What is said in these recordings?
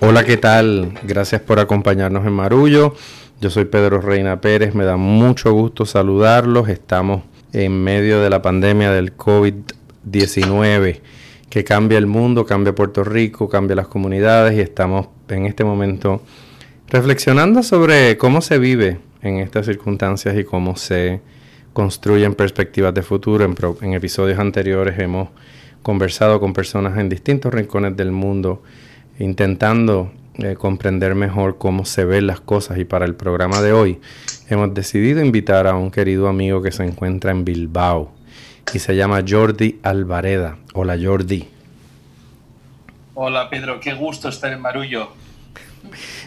Hola, ¿qué tal? Gracias por acompañarnos en Marullo. Yo soy Pedro Reina Pérez, me da mucho gusto saludarlos. Estamos en medio de la pandemia del COVID-19 que cambia el mundo, cambia Puerto Rico, cambia las comunidades y estamos en este momento reflexionando sobre cómo se vive en estas circunstancias y cómo se construyen perspectivas de futuro. En, en episodios anteriores hemos conversado con personas en distintos rincones del mundo intentando eh, comprender mejor cómo se ven las cosas y para el programa de hoy hemos decidido invitar a un querido amigo que se encuentra en Bilbao y se llama Jordi Alvareda. Hola Jordi. Hola Pedro, qué gusto estar en Marullo.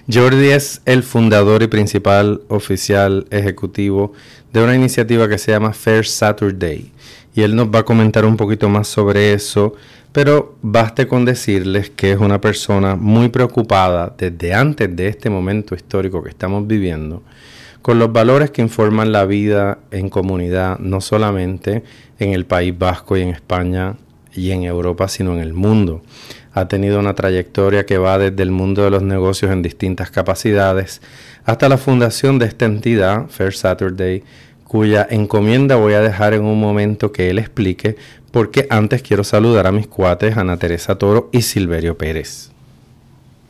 Jordi es el fundador y principal oficial ejecutivo de una iniciativa que se llama Fair Saturday y él nos va a comentar un poquito más sobre eso pero baste con decirles que es una persona muy preocupada desde antes de este momento histórico que estamos viviendo con los valores que informan la vida en comunidad, no solamente en el País Vasco y en España y en Europa, sino en el mundo. Ha tenido una trayectoria que va desde el mundo de los negocios en distintas capacidades hasta la fundación de esta entidad, Fair Saturday, cuya encomienda voy a dejar en un momento que él explique, porque antes quiero saludar a mis cuates Ana Teresa Toro y Silverio Pérez.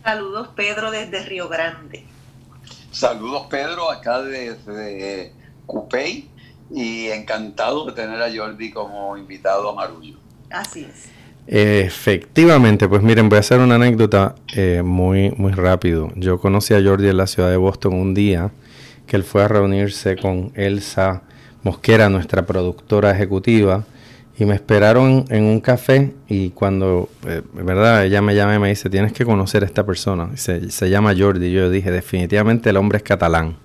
Saludos Pedro desde Río Grande. Saludos Pedro acá desde Cupey y encantado de tener a Jordi como invitado a Marullo. Así es. Efectivamente, pues miren, voy a hacer una anécdota eh, muy, muy rápido. Yo conocí a Jordi en la ciudad de Boston un día que él fue a reunirse con Elsa Mosquera, nuestra productora ejecutiva, y me esperaron en un café y cuando, eh, verdad, ella me llama y me dice, tienes que conocer a esta persona, se, llama Jordi, y yo dije, definitivamente el hombre es catalán,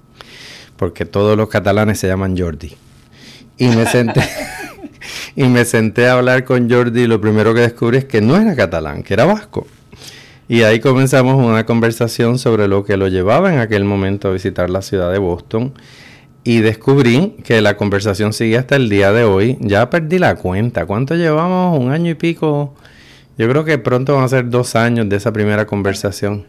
porque todos los catalanes se llaman Jordi. Y me senté, y me senté a hablar con Jordi y lo primero que descubrí es que no era catalán, que era vasco. Y ahí comenzamos una conversación sobre lo que lo llevaba en aquel momento a visitar la ciudad de Boston y descubrí que la conversación sigue hasta el día de hoy. Ya perdí la cuenta. ¿Cuánto llevamos? Un año y pico. Yo creo que pronto van a ser dos años de esa primera conversación.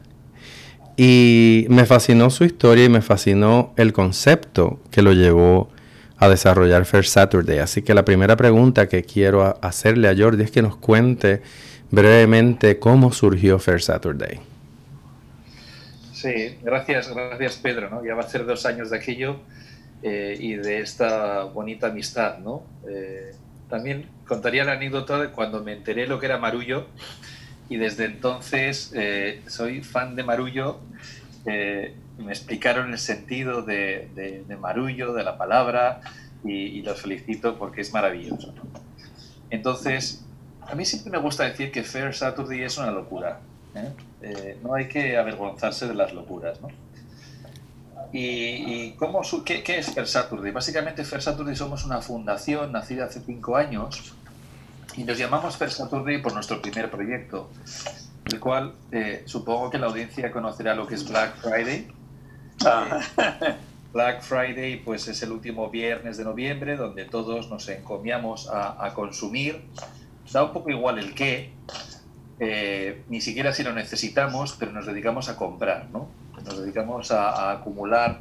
Y me fascinó su historia y me fascinó el concepto que lo llevó a desarrollar First Saturday. Así que la primera pregunta que quiero hacerle a Jordi es que nos cuente brevemente cómo surgió Fair Saturday. Sí, gracias, gracias Pedro. ¿no? Ya va a ser dos años de aquello eh, y de esta bonita amistad, ¿no? Eh, también contaría la anécdota de cuando me enteré lo que era Marullo y desde entonces eh, soy fan de Marullo. me explicaron el sentido de, de, Marullo, de la palabra y, y, los felicito porque es maravilloso. Entonces, a mí siempre me gusta decir que Fair Saturday es una locura. no hay que avergonzarse de las locuras, ¿no? ¿Y, cómo, qué, es Fair Saturday? Básicamente Fair Saturday somos una fundación nacida hace cinco años y nos llamamos Fair Saturday por nuestro primer proyecto, el cual eh, supongo que la audiencia conocerá lo que es Black Friday. Ah. Eh, Black Friday pues es el último viernes de noviembre donde todos nos encomiamos a, consumir. Da un poco igual el qué, eh, ni siquiera si lo necesitamos, pero nos dedicamos a comprar, ¿no? nos dedicamos a, acumular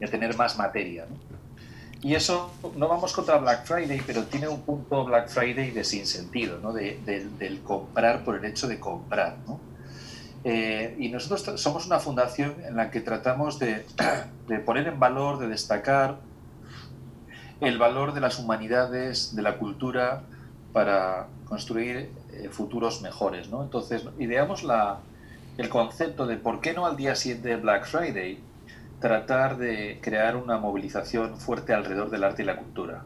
y a tener más materia. Y eso, no vamos contra Black Friday, pero tiene un punto Black Friday de sinsentido, ¿no? de, del comprar por el hecho de comprar. ¿no? Eh, y nosotros somos una fundación en la que tratamos de, de, poner en valor, de destacar el valor de las humanidades, de la cultura, para construir eh, futuros mejores. ¿no? Entonces, ideamos la, el concepto de por qué no al día siguiente de Black Friday tratar de crear una movilización fuerte alrededor del arte y la cultura.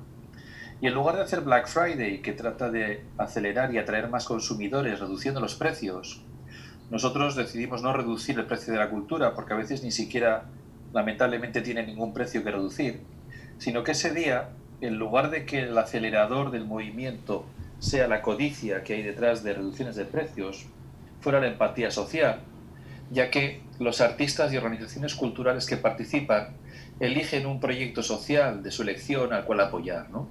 Y en lugar de hacer Black Friday, que trata de acelerar y atraer más consumidores reduciendo los precios, nosotros decidimos no reducir el precio de la cultura, porque a veces ni siquiera, lamentablemente, tiene ningún precio que reducir, sino que ese día, en lugar de que el acelerador del movimiento sea la codicia que hay detrás de reducciones de precios, fuera la empatía social, ya que los artistas y organizaciones culturales que participan eligen un proyecto social de su elección al cual apoyar, ¿no?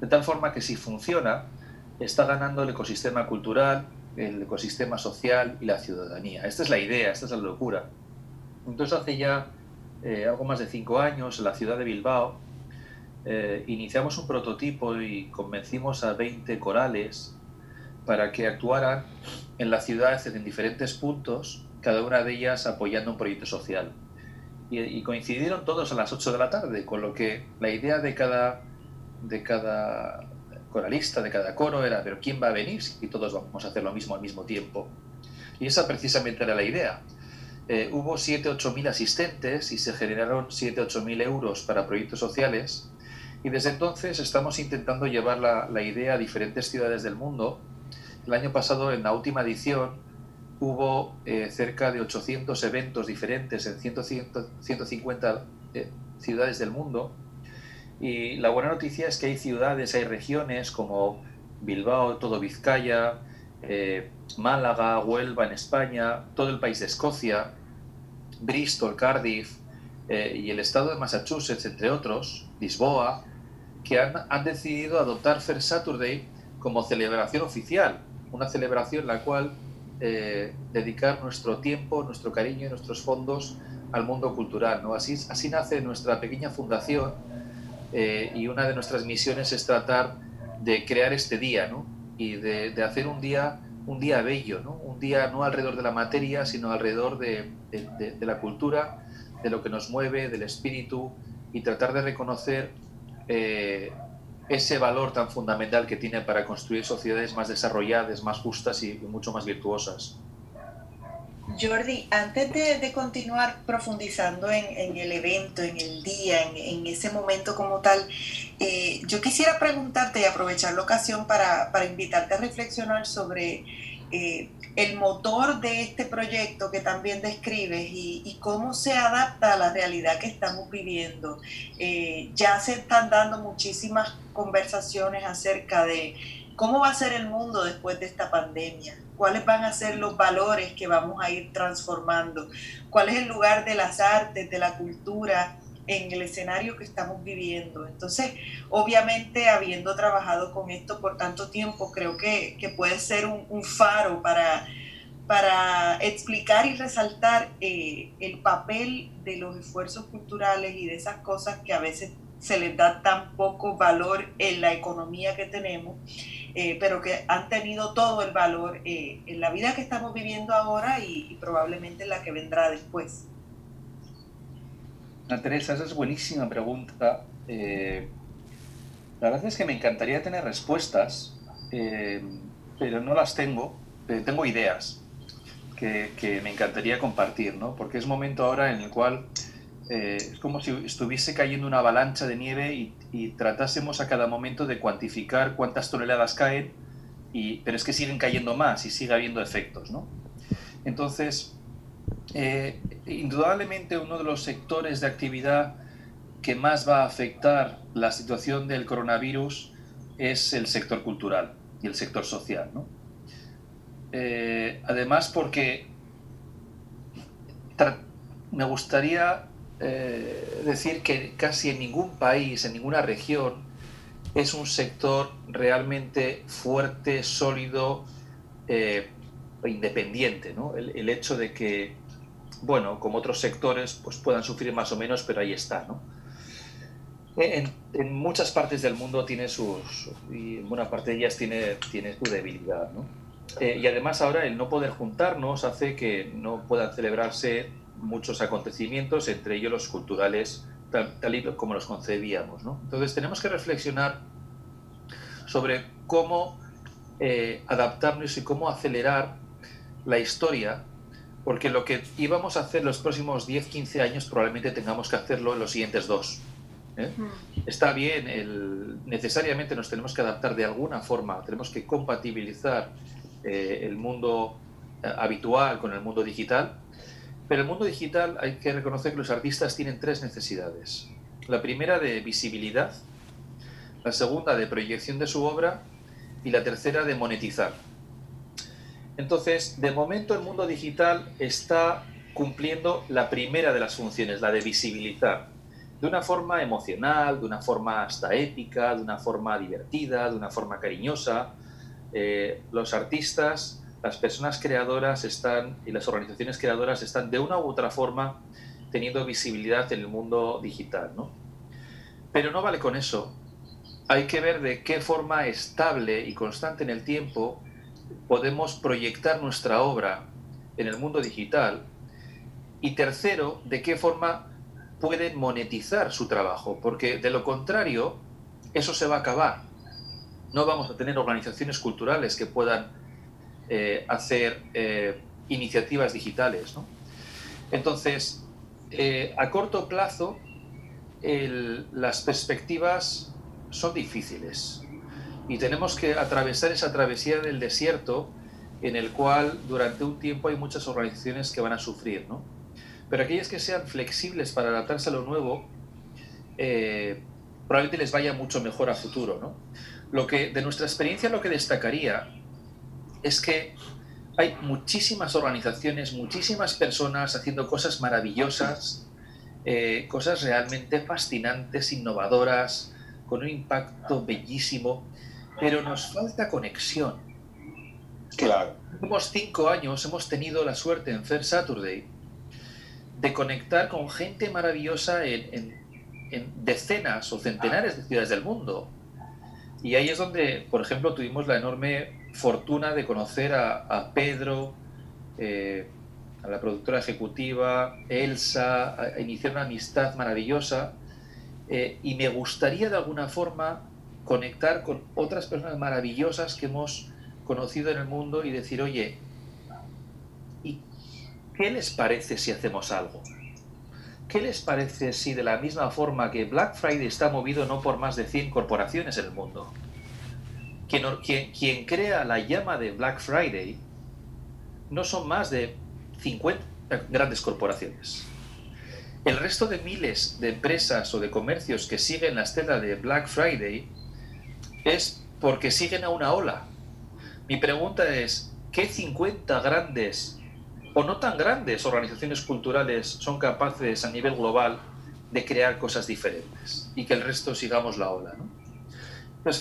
De tal forma que si funciona, está ganando el ecosistema cultural, el ecosistema social y la ciudadanía. Esta es la idea, esta es la locura. Entonces hace ya eh, algo más de cinco años en la ciudad de Bilbao eh, iniciamos un prototipo y convencimos a 20 corales para que actuaran en la ciudad en diferentes puntos, cada una de ellas apoyando un proyecto social. Y, coincidieron todos a las 8 de la tarde, con lo que la idea de cada, de cada coralista, de cada coro era, pero ¿quién va a venir si todos vamos a hacer lo mismo al mismo tiempo? Y esa precisamente era la idea. Eh, hubo 7-8 mil asistentes y se generaron 7-8 mil euros para proyectos sociales. Y desde entonces estamos intentando llevar la, la idea a diferentes ciudades del mundo. El año pasado, en la última edición, hubo eh, cerca de 800 eventos diferentes en 150 eh, ciudades del mundo. Y la buena noticia es que hay ciudades, hay regiones como Bilbao, todo Vizcaya, eh, Málaga, Huelva en España, todo el país de Escocia, Bristol, Cardiff y el estado de Massachusetts, entre otros, Lisboa, que han, decidido adoptar First Saturday como celebración oficial, una celebración en la cual eh, dedicar nuestro tiempo, nuestro cariño y nuestros fondos al mundo cultural. ¿no? Así, nace nuestra pequeña fundación eh, y una de nuestras misiones es tratar de crear este día ¿no? y de, hacer un día, un día bello, ¿no? un día no alrededor de la materia, sino alrededor de, de, la cultura, de lo que nos mueve, del espíritu y tratar de reconocer eh, ese valor tan fundamental que tiene para construir sociedades más desarrolladas, más justas y mucho más virtuosas. Jordi, antes de, continuar profundizando en, el evento, en el día, en, ese momento como tal, eh, yo quisiera preguntarte y aprovechar la ocasión para, para invitarte a reflexionar sobre eh, el motor de este proyecto que también describes y, cómo se adapta a la realidad que estamos viviendo. Eh, ya se están dando muchísimas conversaciones acerca de cómo va a ser el mundo después de esta pandemia, cuáles van a ser los valores que vamos a ir transformando, cuál es el lugar de las artes, de la cultura en el escenario que estamos viviendo. Entonces, obviamente, habiendo trabajado con esto por tanto tiempo, creo que, puede ser un, faro para, para explicar y resaltar eh, el papel de los esfuerzos culturales y de esas cosas que a veces se les da tan poco valor en la economía que tenemos, eh, pero que han tenido todo el valor eh, en la vida que estamos viviendo ahora y probablemente en la que vendrá después. Ana Teresa, esa es buenísima pregunta. Eh, la verdad es que me encantaría tener respuestas, eh, pero no las tengo. Eh, tengo ideas que, me encantaría compartir, ¿no? Porque es momento ahora en el cual es como si estuviese cayendo una avalancha de nieve y, tratásemos a cada momento de cuantificar cuántas toneladas caen, y, pero es que siguen cayendo más y sigue habiendo efectos, ¿no? Entonces, eh, indudablemente uno de los sectores de actividad que más va a afectar la situación del coronavirus es el sector cultural y el sector social. Eh, además porque me gustaría eh, decir que casi en ningún país, en ninguna región, es un sector realmente fuerte, sólido, e independiente. el, hecho de que bueno, como otros sectores, pues puedan sufrir más o menos, pero ahí está, ¿no? En, muchas partes del mundo tiene sus, en buena parte ellas tiene, tiene su debilidad, ¿no? Eh, y además ahora el no poder juntarnos hace que no puedan celebrarse muchos acontecimientos, entre ellos los culturales, tal, y como los concebíamos, ¿no? Entonces tenemos que reflexionar sobre cómo eh, adaptarnos y cómo acelerar la historia porque lo que íbamos a hacer los próximos 10, 15 años probablemente tengamos que hacerlo en los siguientes dos. ¿eh? Está bien, el, necesariamente nos tenemos que adaptar de alguna forma, tenemos que compatibilizar eh, el mundo eh, habitual con el mundo digital, pero el mundo digital hay que reconocer que los artistas tienen tres necesidades. La primera de visibilidad, la segunda de proyección de su obra y la tercera de monetizar. Entonces, de momento el mundo digital está cumpliendo la primera de las funciones, la de visibilizar, de una forma emocional, de una forma hasta épica, de una forma divertida, de una forma cariñosa. Eh, los artistas las personas creadoras están y las organizaciones creadoras están de una u otra forma teniendo visibilidad en el mundo digital, ¿no? Pero no vale con eso. Hay que ver de qué forma estable y constante en el tiempo podemos proyectar nuestra obra en el mundo digital. Y tercero, de qué forma pueden monetizar su trabajo, porque de lo contrario, eso se va a acabar. No vamos a tener organizaciones culturales que puedan eh, hacer eh, iniciativas digitales. Entonces, eh, a corto plazo, las perspectivas son difíciles y tenemos que atravesar esa travesía del desierto en el cual durante un tiempo hay muchas organizaciones que van a sufrir. Pero aquellas que sean flexibles para adaptarse a lo nuevo, probablemente les vaya mucho mejor a futuro. Lo que, de nuestra experiencia, lo que destacaría es que hay muchísimas organizaciones, muchísimas personas haciendo cosas maravillosas, eh, cosas realmente fascinantes, innovadoras, con un impacto bellísimo, pero nos falta conexión. Claro. En los últimos cinco años hemos tenido la suerte en Fair Saturday de conectar con gente maravillosa en decenas o centenares de ciudades del mundo. Y ahí es donde, por ejemplo, tuvimos la enorme fortuna de conocer a, Pedro, eh, a la productora ejecutiva, Elsa, a, iniciar una amistad maravillosa. Eh, y me gustaría de alguna forma conectar con otras personas maravillosas que hemos conocido en el mundo y decir, oye, ¿y qué les parece si hacemos algo? ¿Qué les parece si de la misma forma que Black Friday está movido no por más de 100 corporaciones en el mundo? Quien, crea la llama de Black Friday no son más de 50 grandes corporaciones. El resto de miles de empresas o de comercios que siguen la estela de Black Friday es porque siguen a una ola. Mi pregunta es, ¿qué 50 grandes o no tan grandes organizaciones culturales son capaces a nivel global de crear cosas diferentes y que el resto sigamos la ola? ¿no? Pues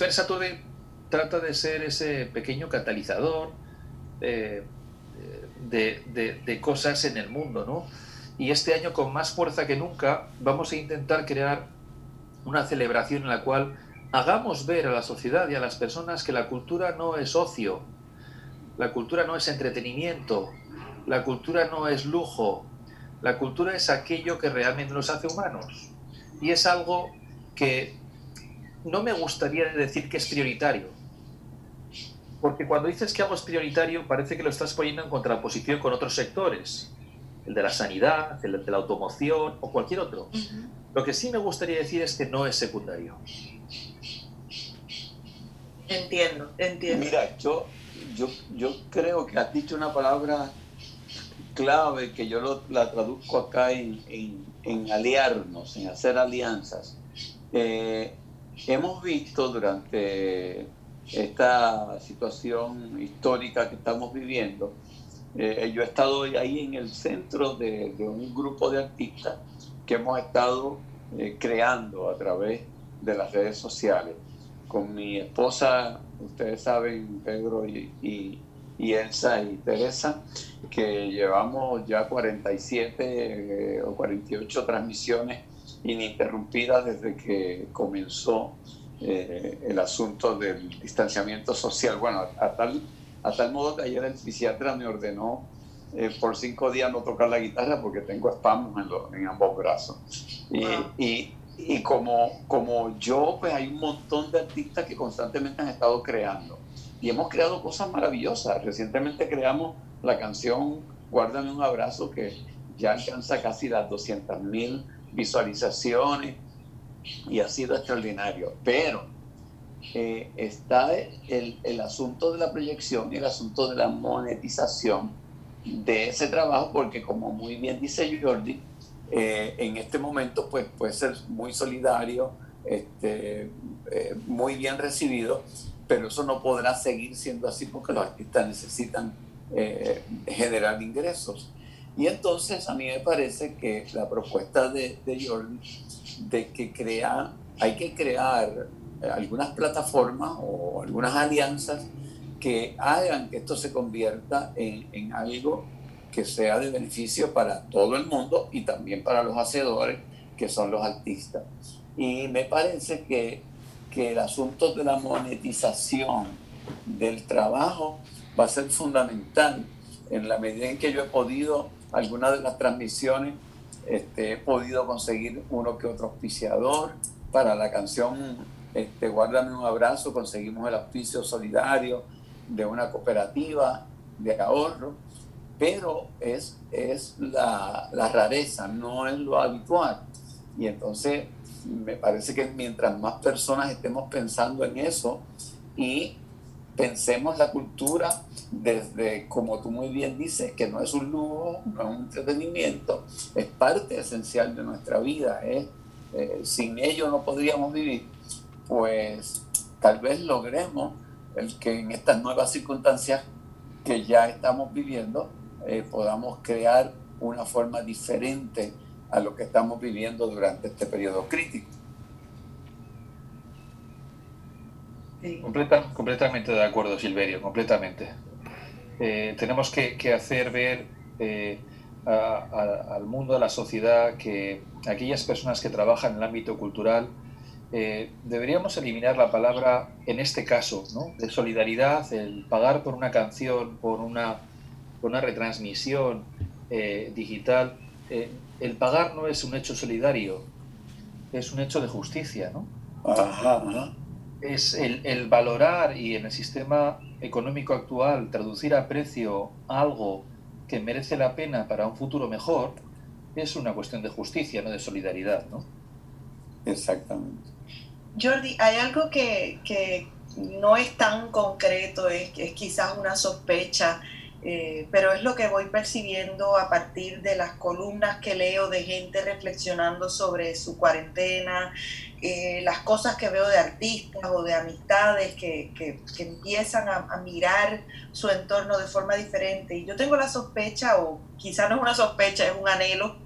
trata de ser ese pequeño catalizador eh, de, cosas en el mundo, ¿no? Y este año con más fuerza que nunca vamos a intentar crear una celebración en la cual hagamos ver a la sociedad y a las personas que la cultura no es ocio, la cultura no es entretenimiento, la cultura no es lujo, la cultura es aquello que realmente nos hace humanos. Y es algo que no me gustaría decir que es prioritario, porque cuando dices que algo es prioritario, parece que lo estás poniendo en contraposición con otros sectores, el de la sanidad, el de la automoción o cualquier otro. Lo que sí me gustaría decir es que no es secundario. Entiendo, entiendo. Mira, yo, yo, yo creo que has dicho una palabra clave que yo la traduzco acá en, en, aliarnos, en hacer alianzas. Eh, hemos visto durante esta situación histórica que estamos viviendo. Eh, yo he estado ahí en el centro de, un grupo de artistas que hemos estado eh, creando a través de las redes sociales. Con mi esposa, ustedes saben, Pedro y, y, y Elsa y Teresa, que llevamos ya 47 eh, o 48 transmisiones ininterrumpidas desde que comenzó eh, el asunto del distanciamiento social. Bueno, a tal, a tal modo que ayer el psiquiatra me ordenó eh, por cinco días no tocar la guitarra porque tengo espasmos en, en ambos brazos. Y, y, y, como, como yo, pues hay un montón de artistas que constantemente han estado creando. Y hemos creado cosas maravillosas. Recientemente creamos la canción Guárdame un abrazo que ya alcanza casi las 200 mil visualizaciones y ha sido extraordinario. Pero eh, está el, el, asunto de la proyección y el asunto de la monetización de ese trabajo, porque como muy bien dice Jordi, eh, en este momento pues, puede ser muy solidario, este, eh, muy bien recibido, pero eso no podrá seguir siendo así porque los artistas necesitan generar ingresos. Y entonces a mí me parece que la propuesta de, de Jordi de que crea, hay que crear algunas plataformas o algunas alianzas que hagan que esto se convierta en, en algo que sea de beneficio para todo el mundo y también para los hacedores, que son los artistas. Y me parece que, que el asunto de la monetización del trabajo va a ser fundamental en la medida en que yo he podido, algunas de las transmisiones, este, he podido conseguir uno que otro auspiciador. Para la canción este, Guárdame un abrazo, conseguimos el auspicio solidario de una cooperativa de ahorro, pero es, es la, rareza, no es lo habitual. Y entonces me parece que mientras más personas estemos pensando en eso y pensemos la cultura desde, como tú muy bien dices, que no es un lujo, no es un entretenimiento, es parte esencial de nuestra vida. Eh, sin ello no podríamos vivir, pues tal vez logremos el que en estas nuevas circunstancias que ya estamos viviendo eh, podamos crear una forma diferente a lo que estamos viviendo durante este periodo crítico. completamente de acuerdo, Silverio, completamente. Eh, tenemos que, hacer ver eh, al mundo, a la sociedad, que aquellas personas que trabajan en el ámbito cultural, eh, deberíamos eliminar la palabra, en este caso, de solidaridad, el pagar por una canción, por una, por una retransmisión digital. el pagar no es un hecho solidario, es un hecho de justicia, ¿no? Ajá, ajá es el, valorar y en el sistema económico actual traducir a precio algo que merece la pena para un futuro mejor, es una cuestión de justicia, no de solidaridad, ¿no? Exactamente. Jordi, hay algo que, que no es tan concreto, es, es quizás una sospecha eh, pero es lo que voy percibiendo a partir de las columnas que leo de gente reflexionando sobre su cuarentena, eh, las cosas que veo de artistas o de amistades que, que, empiezan a, mirar su entorno de forma diferente. Y yo tengo la sospecha, o quizá no es una sospecha, es un anhelo,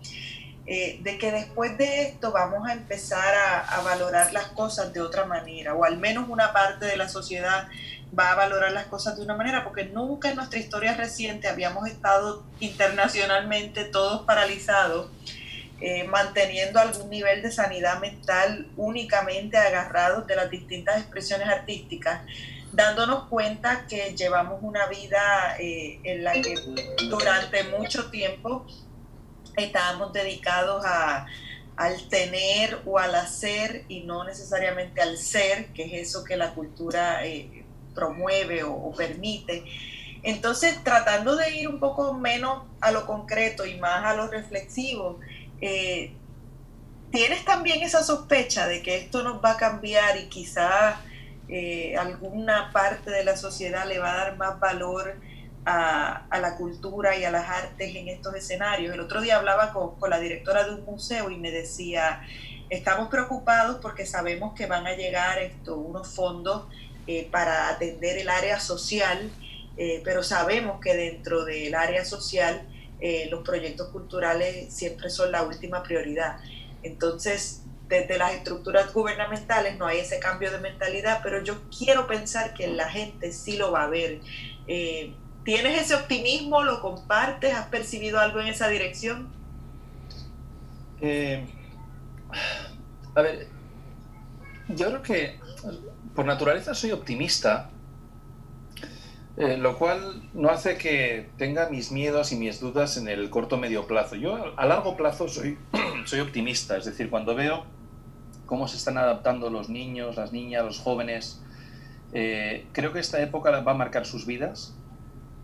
eh, de que después de esto vamos a empezar a, valorar las cosas de otra manera, o al menos una parte de la sociedad va a valorar las cosas de una manera, porque nunca en nuestra historia reciente habíamos estado internacionalmente todos paralizados, eh, manteniendo algún nivel de sanidad mental únicamente agarrados de las distintas expresiones artísticas, dándonos cuenta que llevamos una vida eh, en la que durante mucho tiempo estábamos dedicados a, al tener o al hacer y no necesariamente al ser, que es eso que la cultura eh, promueve o, permite. Entonces, tratando de ir un poco menos a lo concreto y más a lo reflexivo, eh, ¿tienes también esa sospecha de que esto nos va a cambiar y quizás eh, alguna parte de la sociedad le va a dar más valor a, la cultura y a las artes en estos escenarios? El otro día hablaba con, con la directora de un museo y me decía, estamos preocupados porque sabemos que van a llegar esto, unos fondos eh, para atender el área social, eh, pero sabemos que dentro del área social eh, los proyectos culturales siempre son la última prioridad. Entonces, desde las estructuras gubernamentales no hay ese cambio de mentalidad, pero yo quiero pensar que la gente sí lo va a ver. ¿Tienes ese optimismo? ¿Lo compartes? ¿Has percibido algo en esa dirección? a ver, yo creo que por naturaleza soy optimista, eh, lo cual no hace que tenga mis miedos y mis dudas en el corto medio plazo. Yo a largo plazo soy, soy optimista, es decir, cuando veo cómo se están adaptando los niños, las niñas, los jóvenes, eh, creo que esta época va a marcar sus vidas,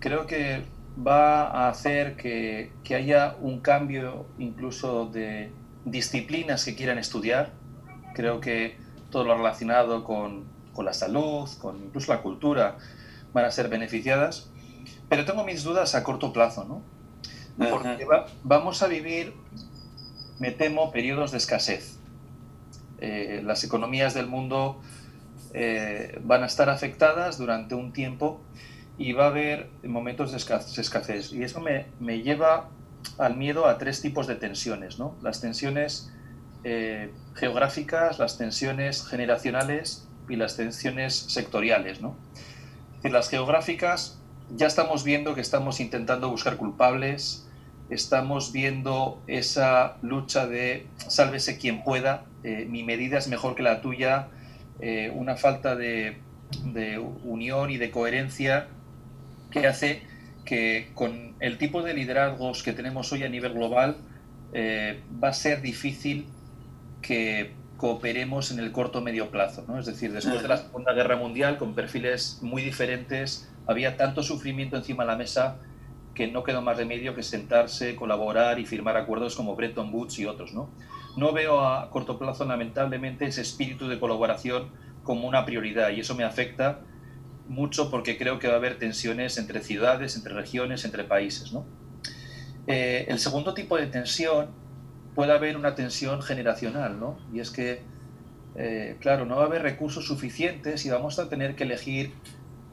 creo que va a hacer que, que haya un cambio incluso de disciplinas que quieran estudiar, creo que todo lo relacionado con con la salud, con incluso la cultura, van a ser beneficiadas. Pero tengo mis dudas a corto plazo, ¿no? Porque vamos a vivir, me temo, periodos de escasez. Eh, las economías del mundo eh, van a estar afectadas durante un tiempo y va a haber momentos de escasez. Y eso me, me lleva al miedo a tres tipos de tensiones, ¿no? Las tensiones eh, geográficas, las tensiones generacionales y las tensiones sectoriales. ¿no? las geográficas ya estamos viendo que estamos intentando buscar culpables, estamos viendo esa lucha de sálvese quien pueda, eh, mi medida es mejor que la tuya, eh, una falta de, unión y de coherencia que hace que con el tipo de liderazgos que tenemos hoy a nivel global eh, va a ser difícil que cooperemos en el corto medio plazo. ¿no? Es decir, después de la Segunda Guerra Mundial, con perfiles muy diferentes, había tanto sufrimiento encima de la mesa que no quedó más remedio que sentarse, colaborar y firmar acuerdos como Bretton Woods y otros. No, no veo a corto plazo, lamentablemente, ese espíritu de colaboración como una prioridad y eso me afecta mucho porque creo que va a haber tensiones entre ciudades, entre regiones, entre países. ¿no? Eh, el segundo tipo de tensión puede haber una tensión generacional, ¿no? y es que, eh, claro, no va a haber recursos suficientes y vamos a tener que elegir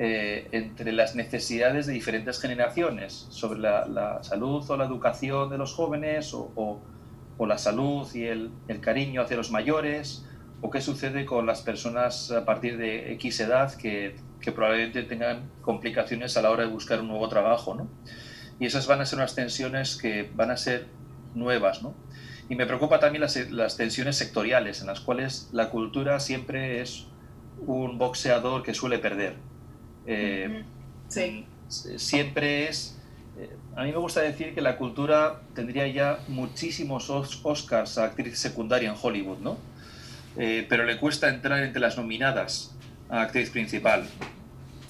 eh, entre las necesidades de diferentes generaciones sobre la, salud o la educación de los jóvenes o, la salud y el, cariño hacia los mayores o qué sucede con las personas a partir de X edad que, probablemente tengan complicaciones a la hora de buscar un nuevo trabajo. ¿no? Y esas van a ser unas tensiones que van a ser nuevas. ¿no? Y me preocupa también las, las tensiones sectoriales en las cuales la cultura siempre es un boxeador que suele perder eh, siempre es... Eh, a mí me gusta decir que la cultura tendría ya muchísimos Oscars a actriz secundaria en Hollywood, ¿no? Eh, pero le cuesta entrar entre las nominadas a actriz principal.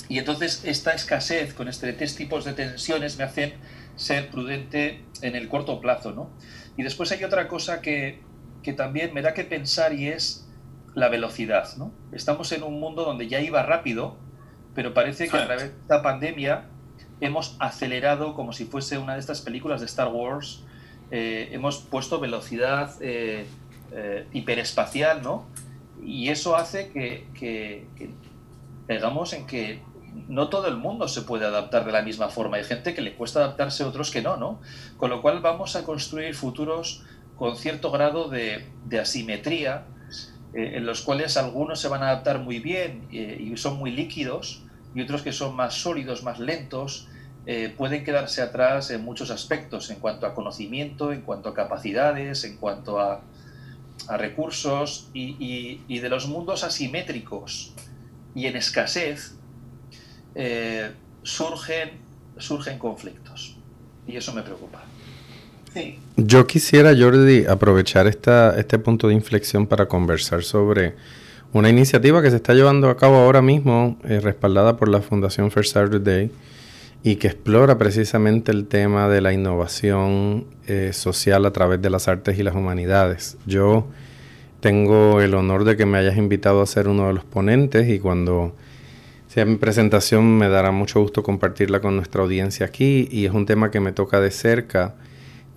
Y entonces esta escasez con este tres tipos de tensiones me hacen ser prudente en el corto plazo, ¿no? Y después hay otra cosa que, que también me da que pensar y es la velocidad, ¿no? Estamos en un mundo donde ya iba rápido, pero parece que a través de esta pandemia hemos acelerado como si fuese una de estas películas de Star Wars, eh, hemos puesto velocidad eh, eh, hiperespacial, ¿no? Y eso hace que, que, pegamos en que no todo el mundo se puede adaptar de la misma forma. Hay gente que le cuesta adaptarse, otros que no, ¿no? Con lo cual vamos a construir futuros con cierto grado de, asimetría, eh, en los cuales algunos se van a adaptar muy bien eh, y son muy líquidos y otros que son más sólidos, más lentos, pueden quedarse atrás en muchos aspectos, en cuanto a conocimiento, en cuanto a capacidades, en cuanto a, a recursos y, y, de los mundos asimétricos y en escasez surgen, surgen conflictos y eso me preocupa. Yo quisiera, Jordi, aprovechar esta, este punto de inflexión para conversar sobre una iniciativa que se está llevando a cabo ahora mismo, eh, respaldada por la Fundación First Saturday, y que explora precisamente el tema de la innovación eh, social a través de las artes y las humanidades. Yo tengo el honor de que me hayas invitado a ser uno de los ponentes y cuando sea mi presentación me dará mucho gusto compartirla con nuestra audiencia aquí y es un tema que me toca de cerca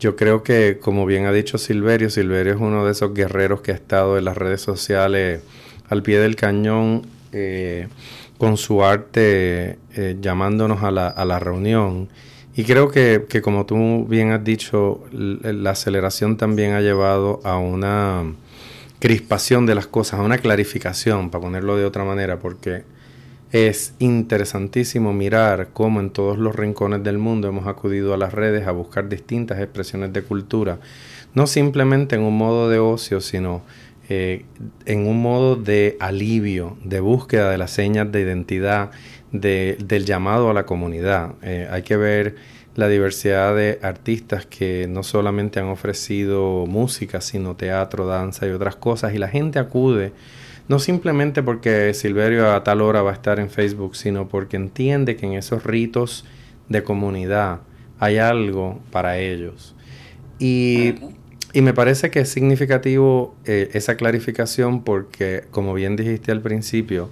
yo creo que, como bien ha dicho Silverio, Silverio es uno de esos guerreros que ha estado en las redes sociales al pie del cañón eh, con su arte eh, llamándonos a la, a la, reunión. Y creo que, que, como tú bien has dicho, la aceleración también ha llevado a una crispación de las cosas, a una clarificación, para ponerlo de otra manera, porque es interesantísimo mirar cómo en todos los rincones del mundo hemos acudido a las redes a buscar distintas expresiones de cultura, no simplemente en un modo de ocio, sino eh, en un modo de alivio, de búsqueda de las señas de identidad, del llamado a la comunidad. Eh, hay que ver la diversidad de artistas que no solamente han ofrecido música, sino teatro, danza y otras cosas, y la gente acude no simplemente porque Silverio a tal hora va a estar en Facebook, sino porque entiende que en esos ritos de comunidad hay algo para ellos. Y, me parece que es significativo eh, esa clarificación porque, como bien dijiste al principio,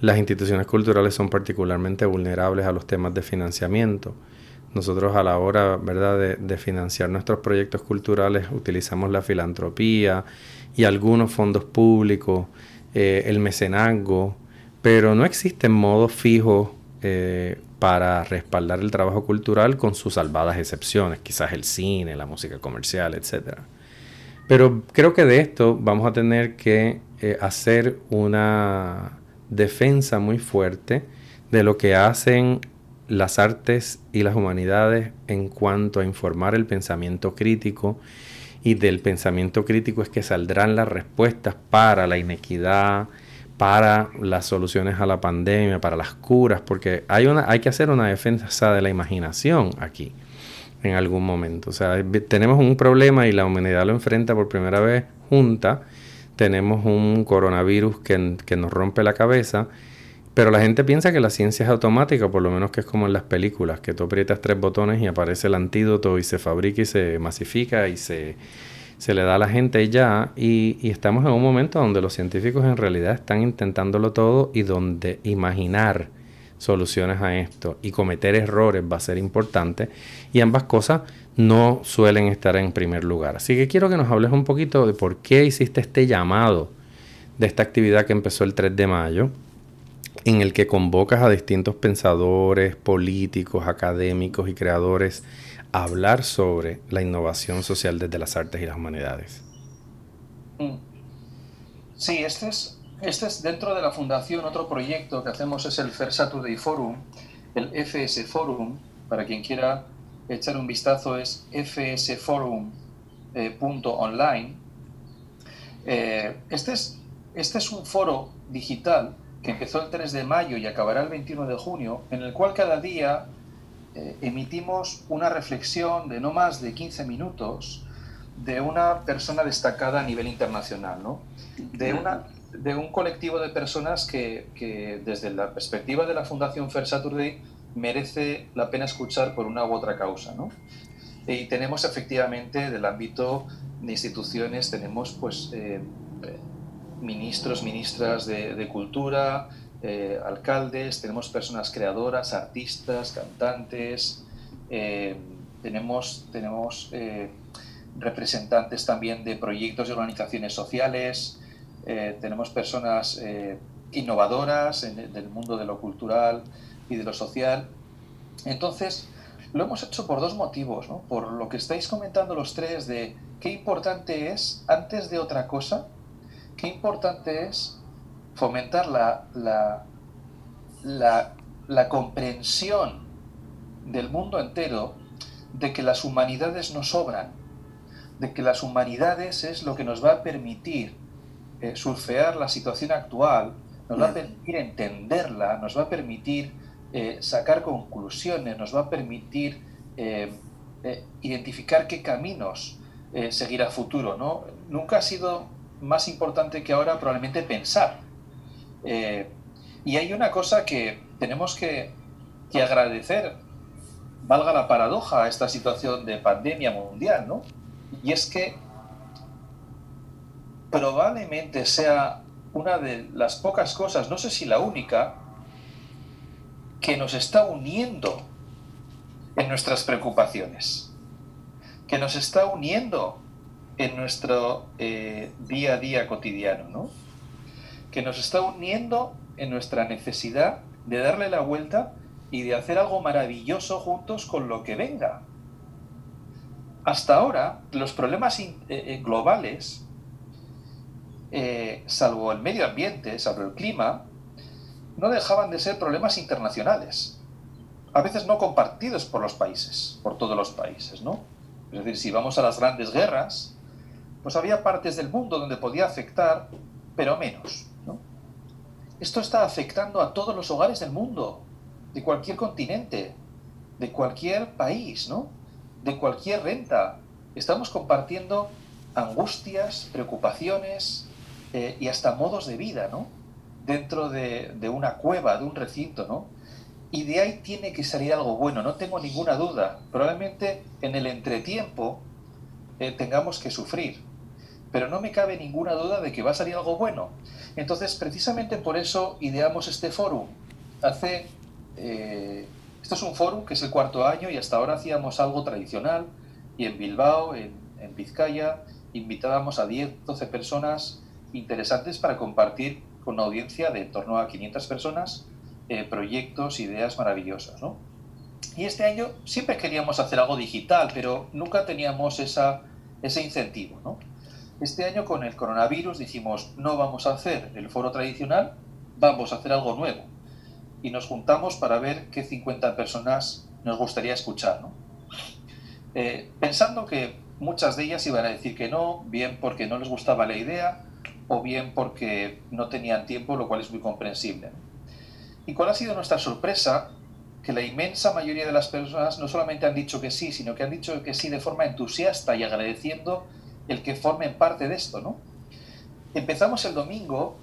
las instituciones culturales son particularmente vulnerables a los temas de financiamiento. Nosotros a la hora ¿verdad? De, de, financiar nuestros proyectos culturales utilizamos la filantropía y algunos fondos públicos, eh, el mecenazgo, pero no existen modos fijos eh, para respaldar el trabajo cultural con sus salvadas excepciones, quizás el cine, la música comercial, etc. Pero creo que de esto vamos a tener que eh, hacer una defensa muy fuerte de lo que hacen las artes y las humanidades en cuanto a informar el pensamiento crítico y del pensamiento crítico es que saldrán las respuestas para la inequidad, para las soluciones a la pandemia, para las curas, porque hay, una, hay que hacer una defensa de la imaginación aquí en algún momento. O sea, tenemos un problema y la humanidad lo enfrenta por primera vez junta. Tenemos un coronavirus que, que nos rompe la cabeza pero la gente piensa que la ciencia es automática, por lo menos que es como en las películas, que tú aprietas tres botones y aparece el antídoto y se fabrica y se masifica y se, se le da a la gente ya. Y, estamos en un momento donde los científicos en realidad están intentándolo todo y donde imaginar soluciones a esto y cometer errores va a ser importante. Y ambas cosas no suelen estar en primer lugar. Así que quiero que nos hables un poquito de por qué hiciste este llamado de esta actividad que empezó el 3 de mayo en el que convocas a distintos pensadores, políticos, académicos y creadores hablar sobre la innovación social desde las artes y las humanidades. Mm. Sí, este es, este es dentro de la fundación otro proyecto que hacemos es el Fair Saturday Forum, el FS Forum, para quien quiera echar un vistazo es fsforum.online. Eh, este, es, este es un foro digital que empezó el 3 de mayo y acabará el 21 de junio, en el cual cada día eh, emitimos una reflexión de no más de 15 minutos de una persona destacada a nivel internacional, ¿no? de, una, de un colectivo de personas que, que, desde la perspectiva de la Fundación Fair Saturday merece la pena escuchar por una u otra causa. ¿no? Y tenemos efectivamente del ámbito de instituciones, tenemos pues... Eh, ministros, ministras de, cultura, eh, alcaldes, tenemos personas creadoras, artistas, cantantes, eh, tenemos, tenemos eh, representantes también de proyectos y organizaciones sociales, tenemos personas innovadoras en del mundo de lo cultural y de lo social. Entonces, lo hemos hecho por dos motivos, por lo que estáis comentando los tres de qué importante es, antes de otra cosa, qué importante es fomentar la, la, comprensión del mundo entero de que las humanidades no sobran, de que las humanidades es lo que nos va a permitir eh, surfear la situación actual, nos va a permitir entenderla, nos va a permitir eh, sacar conclusiones, nos va a permitir eh, identificar qué caminos seguir a futuro. ¿no? Nunca ha sido más importante que ahora probablemente pensar. Eh, y hay una cosa que tenemos que, agradecer, valga la paradoja, a esta situación de pandemia mundial, ¿no? Y es que probablemente sea una de las pocas cosas, no sé si la única, que nos está uniendo en nuestras preocupaciones, que nos está uniendo en nuestro eh, día a día cotidiano, ¿no? Que nos está uniendo en nuestra necesidad de darle la vuelta y de hacer algo maravilloso juntos con lo que venga. Hasta ahora, los problemas eh, eh, globales, salvo el medio ambiente, salvo el clima, no dejaban de ser problemas internacionales, a veces no compartidos por los países, por todos los países, ¿no? Es decir, si vamos a las grandes guerras, pues había partes del mundo donde podía afectar, pero menos. Esto está afectando a todos los hogares del mundo, de cualquier continente, de cualquier país, ¿no? de cualquier renta. Estamos compartiendo angustias, preocupaciones eh, y hasta modos de vida, ¿no? Dentro de, una cueva, de un recinto, ¿no? Y de ahí tiene que salir algo bueno, no tengo ninguna duda. Probablemente en el entretiempo eh, tengamos que sufrir, pero no me cabe ninguna duda de que va a salir algo bueno. Entonces, precisamente por eso ideamos este foro. Hace, eh, esto es un foro que es el cuarto año y hasta ahora hacíamos algo tradicional y en Bilbao, en, en Vizcaya, invitábamos a 10, 12 personas interesantes para compartir con una audiencia de en torno a 500 personas eh, proyectos, ideas maravillosas. ¿no? Y este año siempre queríamos hacer algo digital, pero nunca teníamos ese incentivo. ¿no? Este año con el coronavirus dijimos, no vamos a hacer el foro tradicional, vamos a hacer algo nuevo. y nos juntamos para ver qué 50 personas nos gustaría escuchar. Eh, pensando que muchas de ellas iban a decir que no, bien porque no les gustaba la idea o bien porque no tenían tiempo, lo cual es muy comprensible. ¿Y cuál ha sido nuestra sorpresa? Que la inmensa mayoría de las personas no solamente han dicho que sí, sino que han dicho que sí de forma entusiasta y agradeciendo el que formen parte de esto, ¿no? Empezamos el domingo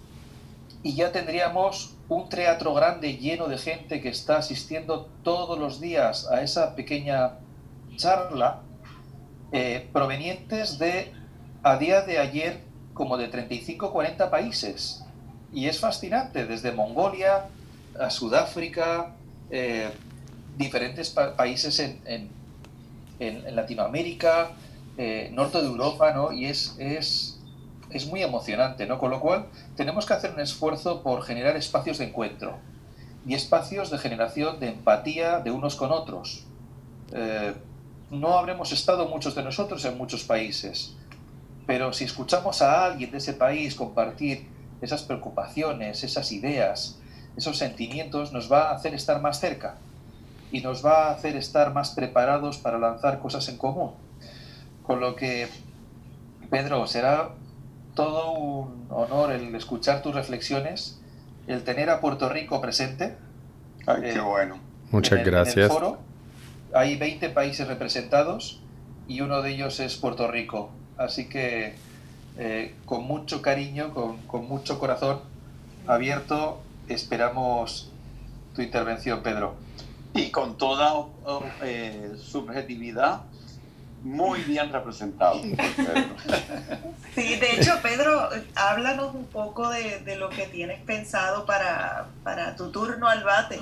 y ya tendríamos un teatro grande lleno de gente que está asistiendo todos los días a esa pequeña charla, eh, provenientes de, a día de ayer, como de 35 40 países. Y es fascinante, desde Mongolia a Sudáfrica, eh, diferentes países en, en, en, Latinoamérica, eh, norte de Europa, ¿no? Y es, es, es muy emocionante, ¿no? Con lo cual tenemos que hacer un esfuerzo por generar espacios de encuentro y espacios de generación de empatía de unos con otros. Eh, no habremos estado muchos de nosotros en muchos países, pero si escuchamos a alguien de ese país compartir esas preocupaciones, esas ideas, esos sentimientos, nos va a hacer estar más cerca y nos va a hacer estar más preparados para lanzar cosas en común. Con lo que, Pedro, será todo un honor el escuchar tus reflexiones, el tener a Puerto Rico presente. Ay, qué eh, bueno. Muchas gracias. foro. Hay 20 países representados y uno de ellos es Puerto Rico. Así que eh, con mucho cariño, con, mucho corazón abierto, esperamos tu intervención, Pedro. Y con toda eh, subjetividad, muy bien representado. Sí, de hecho, Pedro, háblanos un poco de, lo que tienes pensado para, tu turno al bate.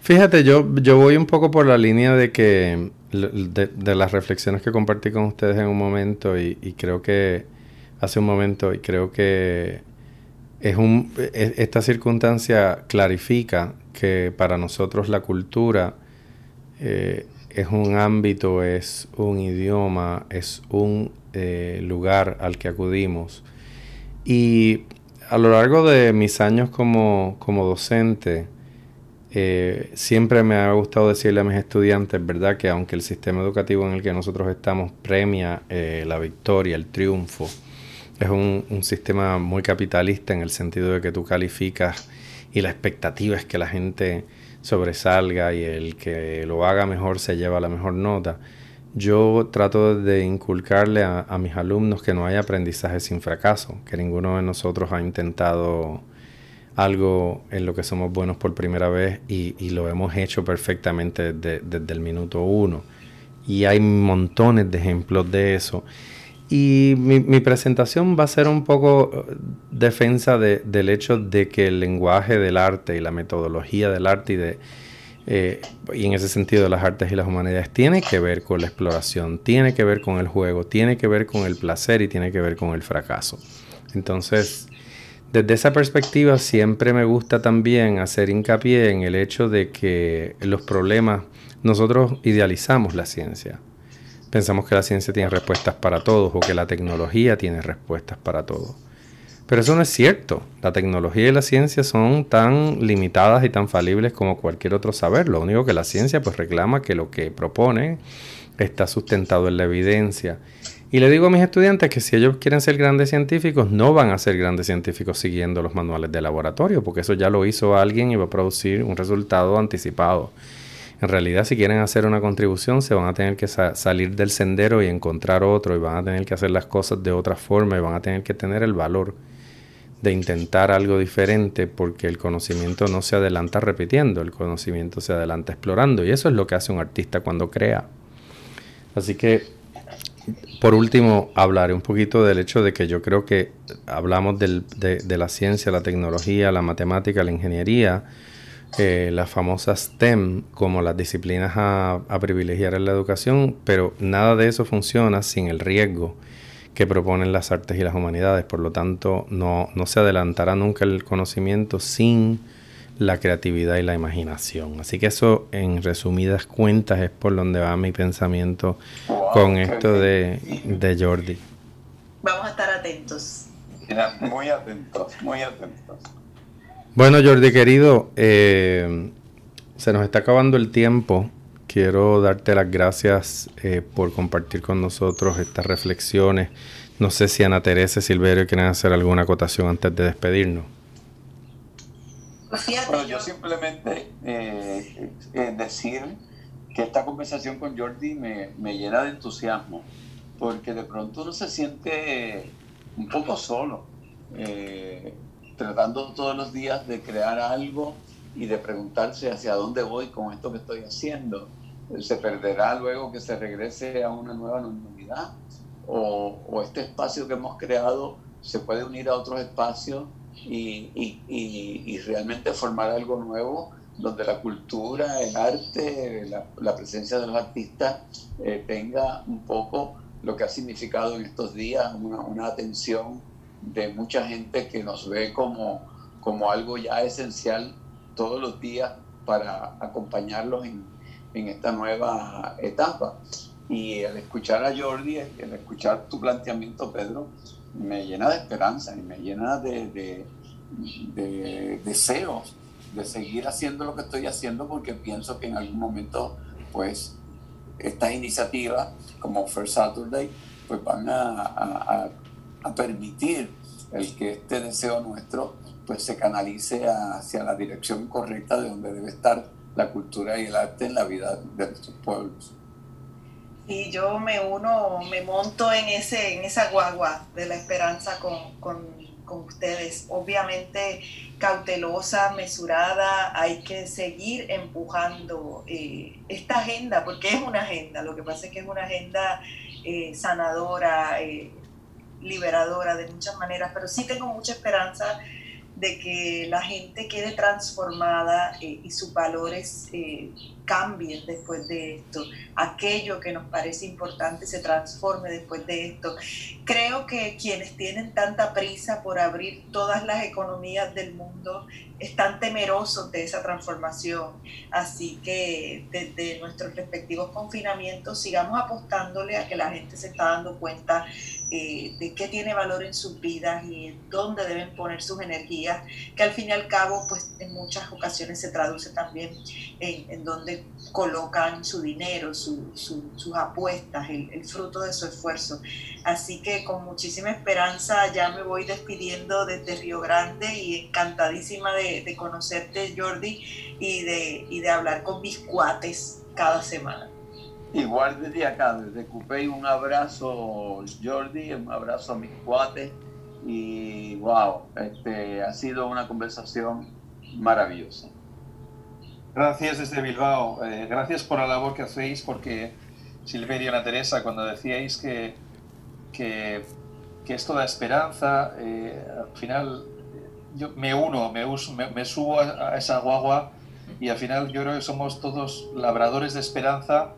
Fíjate, yo, yo voy un poco por la línea de que de, las reflexiones que compartí con ustedes en un momento y, creo que hace un momento y creo que es un, e, esta circunstancia clarifica que para nosotros la cultura eh, es un ámbito, es un idioma, es un eh, lugar al que acudimos. Y a lo largo de mis años como, docente, eh, siempre me ha gustado decirle a mis estudiantes, ¿verdad? Que aunque el sistema educativo en el que nosotros estamos premia eh, la victoria, el triunfo, es un, sistema muy capitalista en el sentido de que tú calificas y la expectativa es que la gente sobresalga y el que lo haga mejor se lleva la mejor nota. Yo trato de inculcarle a, mis alumnos que no hay aprendizaje sin fracaso, que ninguno de nosotros ha intentado algo en lo que somos buenos por primera vez y, lo hemos hecho perfectamente desde el minuto uno. Y hay montones de ejemplos de eso. Y mi, presentación va a ser un poco eh, defensa del hecho de que el lenguaje del arte y la metodología del arte y, de, eh, en ese sentido las artes y las humanidades tiene que ver con la exploración, tiene que ver con el juego, tiene que ver con el placer y tiene que ver con el fracaso. Entonces, desde esa perspectiva siempre me gusta también hacer hincapié en el hecho de que los problemas, nosotros idealizamos la ciencia Pensamos que la ciencia tiene respuestas para todos o que la tecnología tiene respuestas para todos. Pero eso no es cierto. La tecnología y la ciencia son tan limitadas y tan falibles como cualquier otro saber. Lo único que la ciencia pues reclama que lo que propone está sustentado en la evidencia. Y le digo a mis estudiantes que si ellos quieren ser grandes científicos, no van a ser grandes científicos siguiendo los manuales de laboratorio, porque eso ya lo hizo alguien y va a producir un resultado anticipado. En realidad, si quieren hacer una contribución, se van a tener que salir del sendero y encontrar otro, y van a tener que hacer las cosas de otra forma, y van a tener que tener el valor de intentar algo diferente, porque el conocimiento no se adelanta repitiendo, el conocimiento se adelanta explorando, y eso es lo que hace un artista cuando crea. Así que, por último, hablaré un poquito del hecho de que yo creo que hablamos de, de la ciencia, la tecnología, la matemática, la ingeniería, eh, las famosas STEM como las disciplinas a, privilegiar en la educación, pero nada de eso funciona sin el riesgo que proponen las artes y las humanidades. Por lo tanto, no, no se adelantará nunca el conocimiento sin la creatividad y la imaginación. Así que eso, en resumidas cuentas, es por donde va mi pensamiento con esto de, de Jordi. Vamos a estar atentos. Muy atentos, muy atentos. Bueno, Jordi querido, eh, se nos está acabando el tiempo. Quiero darte las gracias eh, por compartir con nosotros estas reflexiones. No sé si Ana Teresa y Silverio quieren hacer alguna acotación antes de despedirnos. Pues bueno, yo simplemente eh, decir que esta conversación con Jordi me, me, llena de entusiasmo, porque de pronto uno se siente un poco solo, eh, tratando todos los días de crear algo y de preguntarse hacia dónde voy con esto que estoy haciendo. ¿Se perderá luego que se regrese a una nueva normalidad? ¿O, o este espacio que hemos creado se puede unir a otros espacios y, y, y, y realmente formar algo nuevo? donde la cultura, el arte, la, presencia de los artistas eh, tenga un poco lo que ha significado en estos días, una, atención de mucha gente que nos ve como, como algo ya esencial todos los días para acompañarlos en, en esta nueva etapa. Y al escuchar a Jordi, al escuchar tu planteamiento, Pedro, me llena de esperanza y me llena de, de, de deseos de seguir haciendo lo que estoy haciendo porque pienso que en algún momento, pues, estas iniciativas como First Saturday, pues van a, a, permitir el que este deseo nuestro, pues, se canalice hacia la dirección correcta de donde debe estar la cultura y el arte en la vida de nuestros pueblos. Y yo me uno, me monto en, ese, en esa guagua de la esperanza con, con con ustedes. Obviamente cautelosa, mesurada, hay que seguir empujando eh, esta agenda, porque es una agenda, lo que pasa es que es una agenda eh, sanadora, eh, liberadora de muchas maneras, pero sí tengo mucha esperanza de que la gente quede transformada y sus valores cambien después de esto, aquello que nos parece importante se transforme después de esto. Creo que quienes tienen tanta prisa por abrir todas las economías del mundo están temerosos de esa transformación. Así que desde nuestros respectivos confinamientos sigamos apostándole a que la gente se está dando cuenta eh, de qué tiene valor en sus vidas y dónde deben poner sus energías, que al fin y al cabo, pues en muchas ocasiones se traduce también en, en colocan su dinero, sus apuestas, el, fruto de su esfuerzo. Así que con muchísima esperanza ya me voy despidiendo desde Río Grande y encantadísima de, conocerte, Jordi, y de, y de hablar con mis cuates cada semana. Igual desde acá, desde Cupey, un abrazo Jordi, un abrazo a mis cuates y wow, este, ha sido una conversación maravillosa. Gracias desde Bilbao. Eh, gracias por la labor que hacéis, porque Silverio y Ana Teresa, cuando decíais que, que, que esto da esperanza, eh, al final yo me uno, me, me, subo a, esa guagua y al final yo creo que somos todos labradores de esperanza,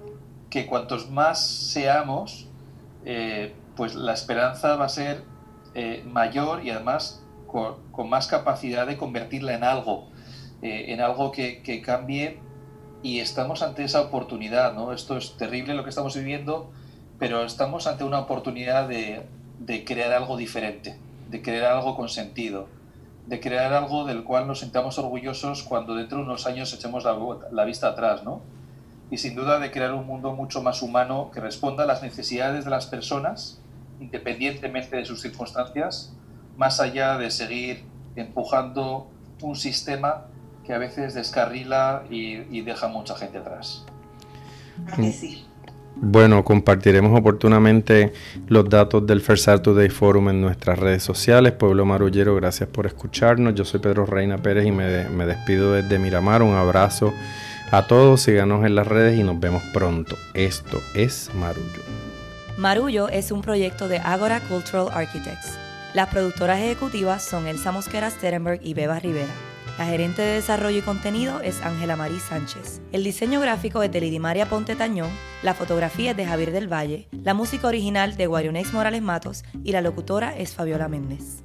que cuantos más seamos, eh, pues la esperanza va a ser mayor y además con más capacidad de convertirla en algo eh, en algo que, cambie y estamos ante esa oportunidad, ¿no? Esto es terrible lo que estamos viviendo, pero estamos ante una oportunidad de, crear algo diferente, de crear algo con sentido, de crear algo del cual nos sintamos orgullosos cuando dentro de unos años echemos la, la vista atrás, ¿no? Y sin duda de crear un mundo mucho más humano que responda a las necesidades de las personas, independientemente de sus circunstancias, más allá de seguir empujando un sistema que a veces descarrila y, deja mucha gente atrás. Bueno, compartiremos oportunamente los datos del First Saturday Forum en nuestras redes sociales. Pueblo Marullero, gracias por escucharnos. Yo soy Pedro Reina Pérez y me, me despido desde Miramar. Un abrazo a todos, síganos en las redes y nos vemos pronto. Esto es Marullo. Marullo es un proyecto de Agora Cultural Architects. Las productoras ejecutivas son Elsa Mosquera Sterenberg y Beba Rivera. La gerente de desarrollo y contenido es Ángela Marí Sánchez. El diseño gráfico es de Lidimaria Ponte Tañón, la fotografía es de Javier del Valle, la música original de Guarionex Morales Matos y la locutora es Fabiola Méndez.